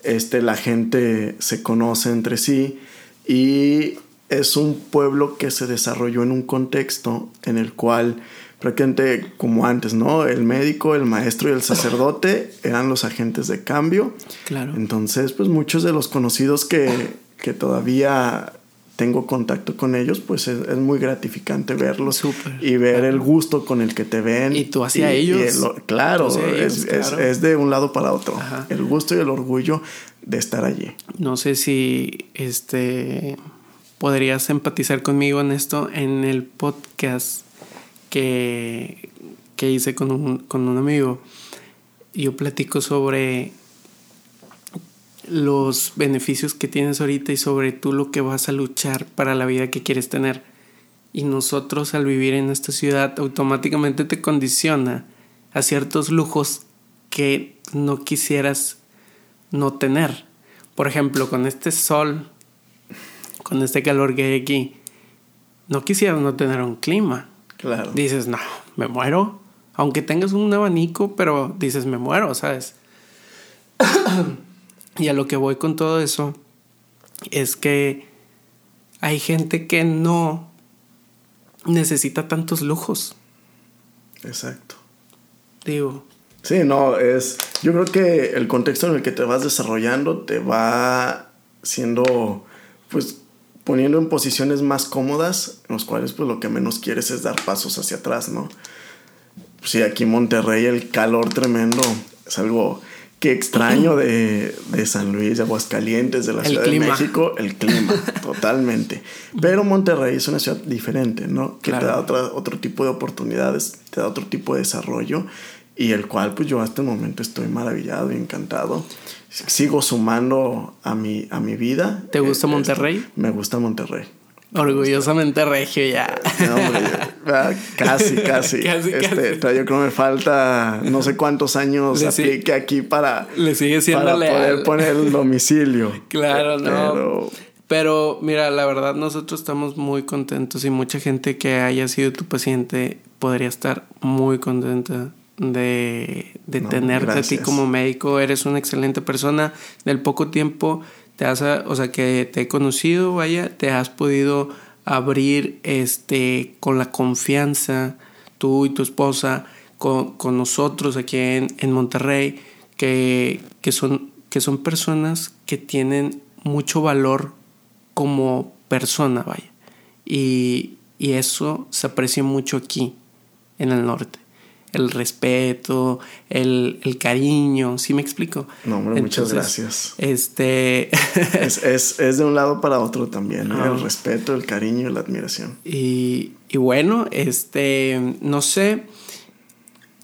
este, la gente se conoce entre sí y es un pueblo que se desarrolló en un contexto en el cual prácticamente como antes, ¿no? El médico, el maestro y el sacerdote eran los agentes de cambio. Claro. Entonces, pues muchos de los conocidos que, que todavía tengo contacto con ellos, pues es, muy gratificante verlos y ver el gusto con el que te ven. Y tú hacia ellos. claro, es, de un lado para otro. El gusto y el orgullo de estar allí. No sé si este podrías empatizar conmigo en esto en el podcast que, que hice con un, con un amigo. Yo platico sobre los beneficios que tienes ahorita y sobre tú lo que vas a luchar para la vida que quieres tener. Y nosotros al vivir en esta ciudad automáticamente te condiciona a ciertos lujos que no quisieras no tener. por ejemplo, con este sol, con este calor que hay aquí, no quisieras no tener un clima. Claro. Dices, no, me muero. Aunque tengas un abanico, pero dices, me muero, ¿sabes? y a lo que voy con todo eso es que hay gente que no necesita tantos lujos. Exacto. Digo. Sí, no, es. Yo creo que el contexto en el que te vas desarrollando te va siendo, pues, poniendo en posiciones más cómodas, en los cuales, pues, lo que menos quieres es dar pasos hacia atrás, ¿no? Sí, aquí en Monterrey el calor tremendo es algo que extraño de, de San Luis, de Aguascalientes, de la Ciudad de México, el clima, totalmente. Pero Monterrey es una ciudad diferente, ¿no? Que te da otra, otro tipo de oportunidades, te da otro tipo de desarrollo y el cual pues yo hasta el momento estoy maravillado y encantado. Sigo sumando a mi, a mi vida. ¿Te gusta eh, Monterrey? me gusta Monterrey. Orgullosamente regio ya. casi, casi. casi, este, Yo creo que me falta no sé cuántos años le aplique aquí para, le sigue siendo para poder poner el domicilio. claro, no. Pero... mira, la verdad nosotros estamos muy contentos y mucha gente que haya sido tu paciente podría estar muy contenta de, de tenerte a ti como médico. Eres una excelente persona. Del poco tiempo te has, o sea, que te he conocido, vaya, te has podido abrir este, con la confianza, tú y tu esposa, con, nosotros aquí en, en Monterrey, que, que, son, que son personas que tienen mucho valor como persona, vaya. Y, y eso se aprecia mucho aquí, en el norte el respeto, el, el cariño, ¿sí me explico? No, hombre, muchas gracias. Este... es, es, es, de un lado para otro también, ¿no? el respeto, el cariño y la admiración. Y, y bueno, este, no sé,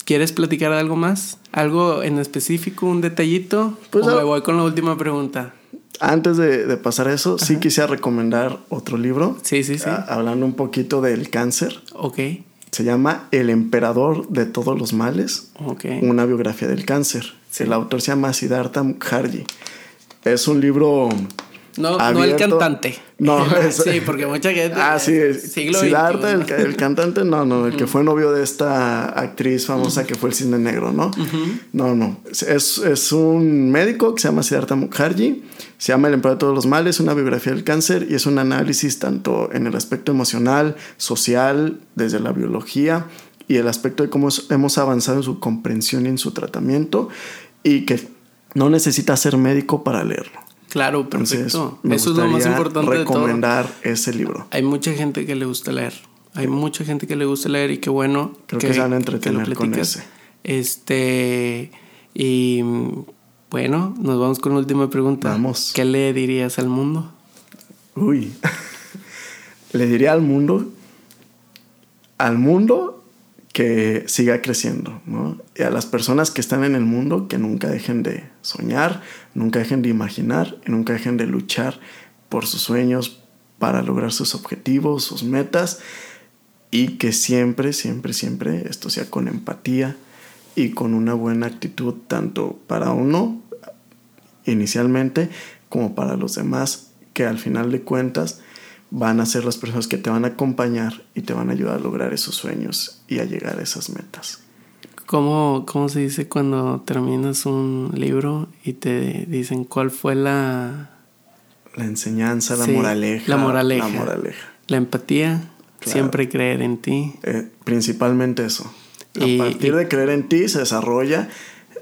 ¿quieres platicar de algo más? ¿Algo en específico, un detallito? Pues o me voy con la última pregunta. Antes de, de pasar eso, sí quisiera recomendar otro libro. Sí, sí, sí. hablando un poquito del cáncer. Ok. Se llama El emperador de todos los males, una biografía del cáncer. El autor se llama Siddhartha Mukherjee. Es un libro no, no el cantante. No, sí, porque mucha gente. Ah, sí, Siddhartha, el, cantante, no, no, el que fue novio de esta actriz famosa que fue el Cisne Negro, ¿no? No, no. Es, es, un médico que se llama Siddhartha Mukherjee, se llama El Emperador de todos los males, una biografía del cáncer y es un análisis tanto en el aspecto emocional, social, desde la biología y el aspecto de cómo hemos avanzado en su comprensión y en su tratamiento y que no necesita ser médico para leerlo. Claro, perfecto. Eso es lo más importante recomendar ese libro. Hay mucha gente que le gusta leer. Hay mucha gente que le gusta leer y qué bueno Creo que, se van a entretener con ese. Este y bueno, nos vamos con la última pregunta. Vamos. ¿Qué le dirías al mundo? Uy. le diría al mundo al mundo que siga creciendo, ¿no? Y a las personas que están en el mundo que nunca dejen de soñar, nunca dejen de imaginar y nunca dejen de luchar por sus sueños para lograr sus objetivos, sus metas y que siempre, siempre, siempre esto sea con empatía y con una buena actitud tanto para uno inicialmente como para los demás que al final de cuentas van a ser las personas que te van a acompañar y te van a ayudar a lograr esos sueños y a llegar a esas metas. ¿Cómo, cómo se dice cuando terminas un libro y te dicen cuál fue la... La enseñanza, la moraleja. La moraleja. La moraleja. La empatía, siempre creer en ti. Eh, principalmente eso. A partir de creer en ti se desarrolla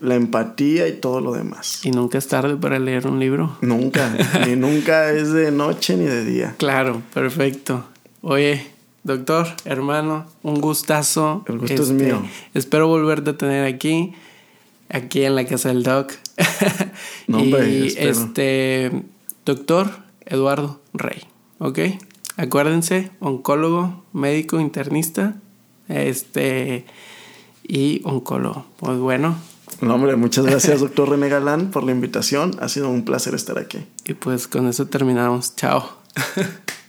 la empatía y todo lo demás. ¿Y nunca es tarde para leer un libro? Nunca, ni nunca es de noche ni de día. Claro, perfecto. Oye, doctor, hermano, un gustazo. El gusto es este, mío. Espero volverte a tener aquí, aquí en la casa del doc. No, y este, doctor Eduardo Rey, ¿ok? Acuérdense, oncólogo, médico, internista, este, y oncólogo. Pues bueno, no, hombre, muchas gracias, doctor René Galán, por la invitación. Ha sido un placer estar aquí. Y pues con eso terminamos. Chao.